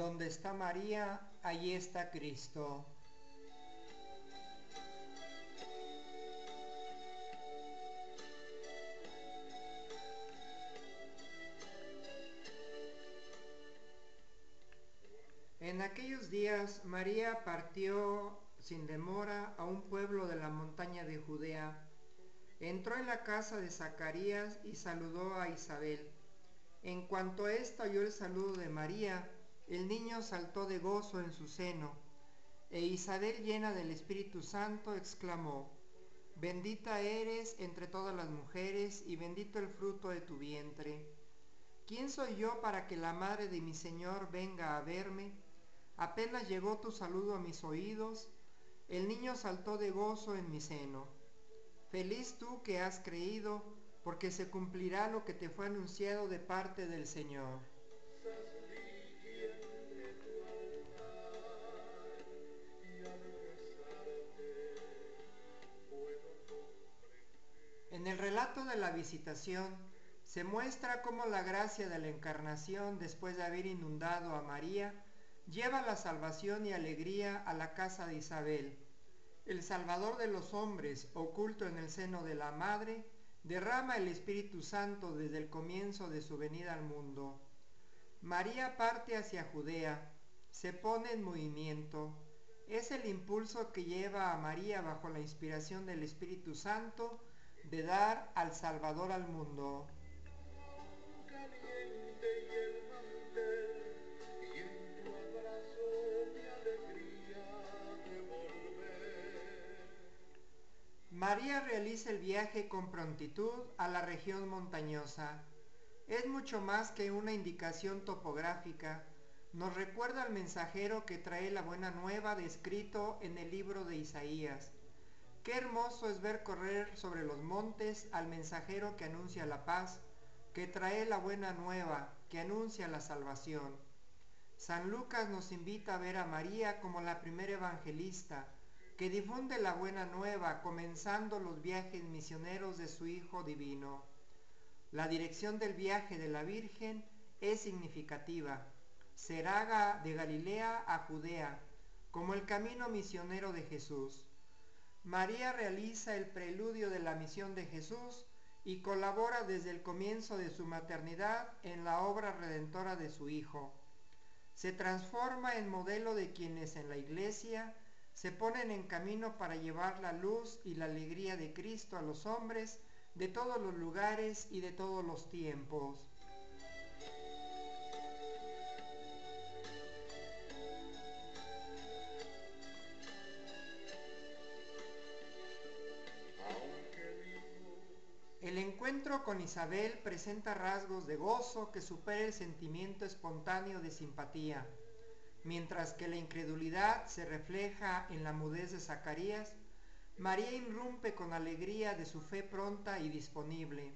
Donde está María, allí está Cristo. En aquellos días María partió sin demora a un pueblo de la montaña de Judea. Entró en la casa de Zacarías y saludó a Isabel. En cuanto ésta oyó el saludo de María, el niño saltó de gozo en su seno, e Isabel llena del Espíritu Santo exclamó, Bendita eres entre todas las mujeres y bendito el fruto de tu vientre. ¿Quién soy yo para que la madre de mi Señor venga a verme? Apenas llegó tu saludo a mis oídos, el niño saltó de gozo en mi seno. Feliz tú que has creído, porque se cumplirá lo que te fue anunciado de parte del Señor. En el relato de la visitación se muestra cómo la gracia de la encarnación, después de haber inundado a María, lleva la salvación y alegría a la casa de Isabel. El Salvador de los hombres, oculto en el seno de la Madre, derrama el Espíritu Santo desde el comienzo de su venida al mundo. María parte hacia Judea, se pone en movimiento. Es el impulso que lleva a María bajo la inspiración del Espíritu Santo de dar al Salvador al mundo. María realiza el viaje con prontitud a la región montañosa. Es mucho más que una indicación topográfica. Nos recuerda al mensajero que trae la buena nueva descrito en el libro de Isaías. Qué hermoso es ver correr sobre los montes al mensajero que anuncia la paz, que trae la buena nueva, que anuncia la salvación. San Lucas nos invita a ver a María como la primera evangelista, que difunde la buena nueva comenzando los viajes misioneros de su Hijo Divino. La dirección del viaje de la Virgen es significativa. Será de Galilea a Judea, como el camino misionero de Jesús. María realiza el preludio de la misión de Jesús y colabora desde el comienzo de su maternidad en la obra redentora de su Hijo. Se transforma en modelo de quienes en la Iglesia se ponen en camino para llevar la luz y la alegría de Cristo a los hombres de todos los lugares y de todos los tiempos. Con Isabel presenta rasgos de gozo que supera el sentimiento espontáneo de simpatía Mientras que la incredulidad se refleja en la mudez de Zacarías, María irrumpe con alegría de su fe pronta y disponible.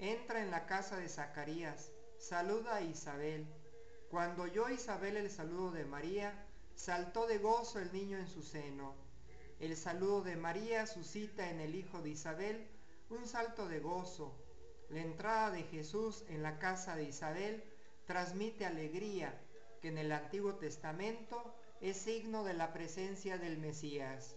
Entra en la casa de Zacarías, saluda a Isabel. Cuando oyó Isabel el saludo de María, saltó de gozo el niño en su seno. El saludo de María suscita en el hijo de Isabel un salto de gozo. La entrada de Jesús en la casa de Isabel transmite alegría, que en el Antiguo Testamento es signo de la presencia del Mesías.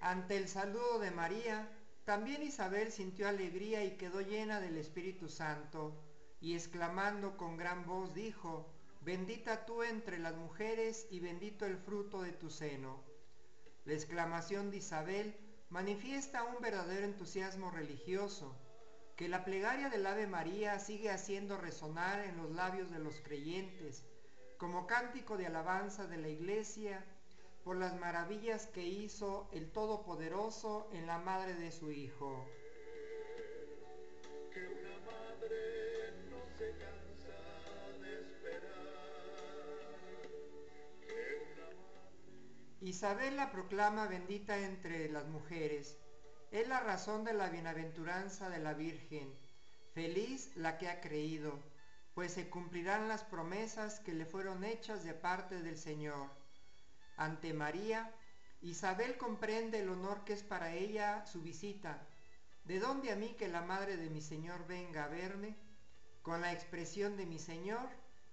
Ante el saludo de María, también Isabel sintió alegría y quedó llena del Espíritu Santo, y exclamando con gran voz dijo, Bendita tú entre las mujeres y bendito el fruto de tu seno. La exclamación de Isabel manifiesta un verdadero entusiasmo religioso, que la plegaria del Ave María sigue haciendo resonar en los labios de los creyentes, como cántico de alabanza de la Iglesia por las maravillas que hizo el Todopoderoso en la madre de su Hijo. Isabel la proclama bendita entre las mujeres. Es la razón de la bienaventuranza de la Virgen. Feliz la que ha creído, pues se cumplirán las promesas que le fueron hechas de parte del Señor. Ante María, Isabel comprende el honor que es para ella su visita. ¿De dónde a mí que la madre de mi Señor venga a verme? Con la expresión de mi Señor,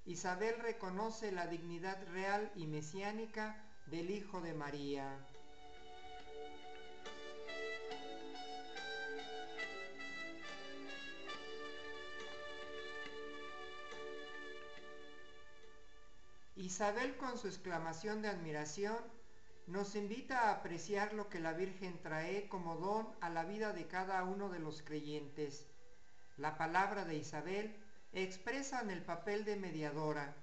Isabel reconoce la dignidad real y mesiánica del Hijo de María. Isabel con su exclamación de admiración nos invita a apreciar lo que la Virgen trae como don a la vida de cada uno de los creyentes. La palabra de Isabel expresa en el papel de mediadora,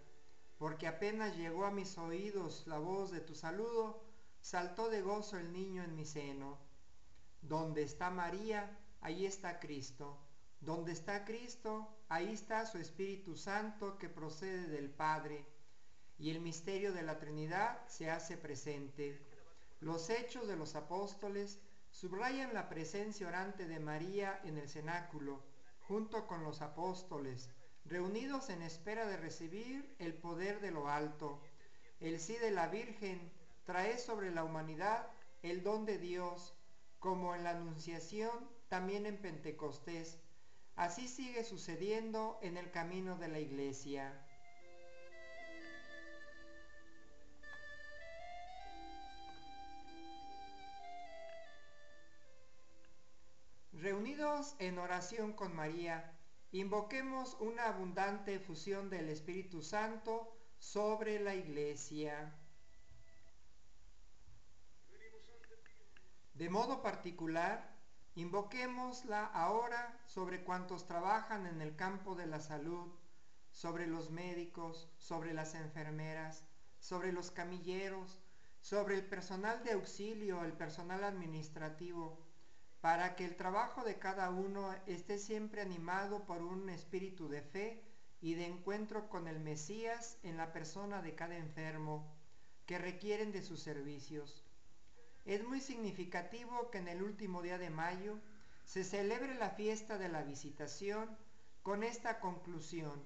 porque apenas llegó a mis oídos la voz de tu saludo, saltó de gozo el niño en mi seno. Donde está María, ahí está Cristo. Donde está Cristo, ahí está su Espíritu Santo que procede del Padre y el misterio de la Trinidad se hace presente. Los hechos de los apóstoles subrayan la presencia orante de María en el cenáculo, junto con los apóstoles, reunidos en espera de recibir el poder de lo alto. El sí de la Virgen trae sobre la humanidad el don de Dios, como en la Anunciación, también en Pentecostés. Así sigue sucediendo en el camino de la Iglesia. Reunidos en oración con María, invoquemos una abundante efusión del Espíritu Santo sobre la Iglesia. De modo particular, invoquémosla ahora sobre cuantos trabajan en el campo de la salud, sobre los médicos, sobre las enfermeras, sobre los camilleros, sobre el personal de auxilio, el personal administrativo, para que el trabajo de cada uno esté siempre animado por un espíritu de fe y de encuentro con el Mesías en la persona de cada enfermo que requieren de sus servicios. Es muy significativo que en el último día de mayo se celebre la fiesta de la visitación con esta conclusión.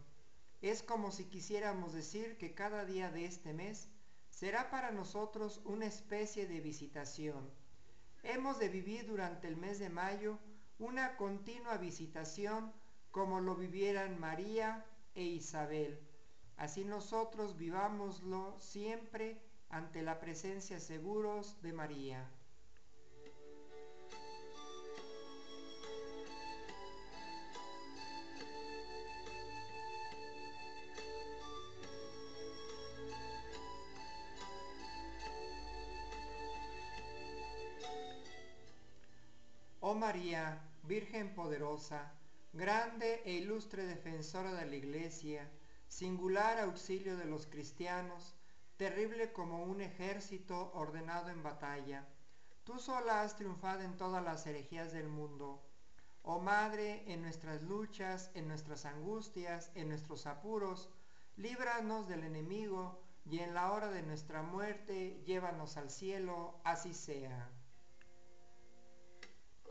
Es como si quisiéramos decir que cada día de este mes será para nosotros una especie de visitación hemos de vivir durante el mes de mayo una continua visitación como lo vivieran María e Isabel. Así nosotros vivámoslo siempre ante la presencia seguros de María. María, Virgen poderosa, grande e ilustre defensora de la Iglesia, singular auxilio de los cristianos, terrible como un ejército ordenado en batalla. Tú sola has triunfado en todas las herejías del mundo. Oh Madre, en nuestras luchas, en nuestras angustias, en nuestros apuros, líbranos del enemigo y en la hora de nuestra muerte llévanos al cielo, así sea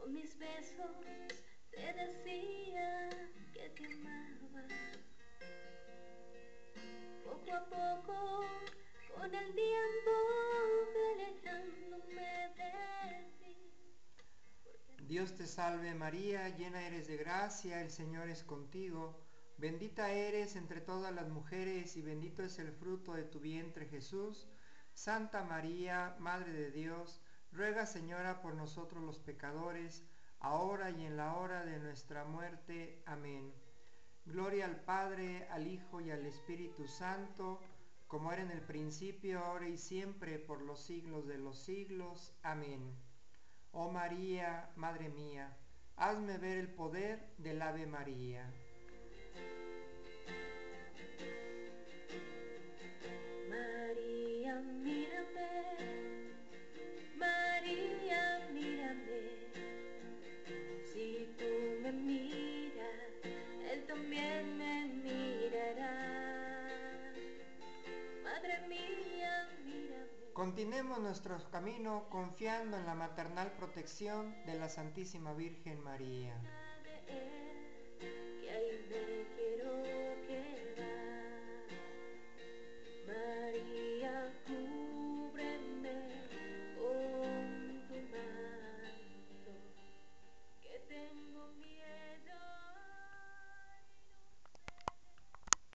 mis besos te decía que te amaba. Poco a poco, con el tiempo, alejándome de ti. Dios te salve María, llena eres de gracia, el Señor es contigo. Bendita eres entre todas las mujeres y bendito es el fruto de tu vientre Jesús. Santa María, Madre de Dios, Ruega, Señora, por nosotros los pecadores, ahora y en la hora de nuestra muerte. Amén. Gloria al Padre, al Hijo y al Espíritu Santo, como era en el principio, ahora y siempre, por los siglos de los siglos. Amén. Oh María, Madre mía, hazme ver el poder del Ave María. Continuemos nuestro camino confiando en la maternal protección de la Santísima Virgen María.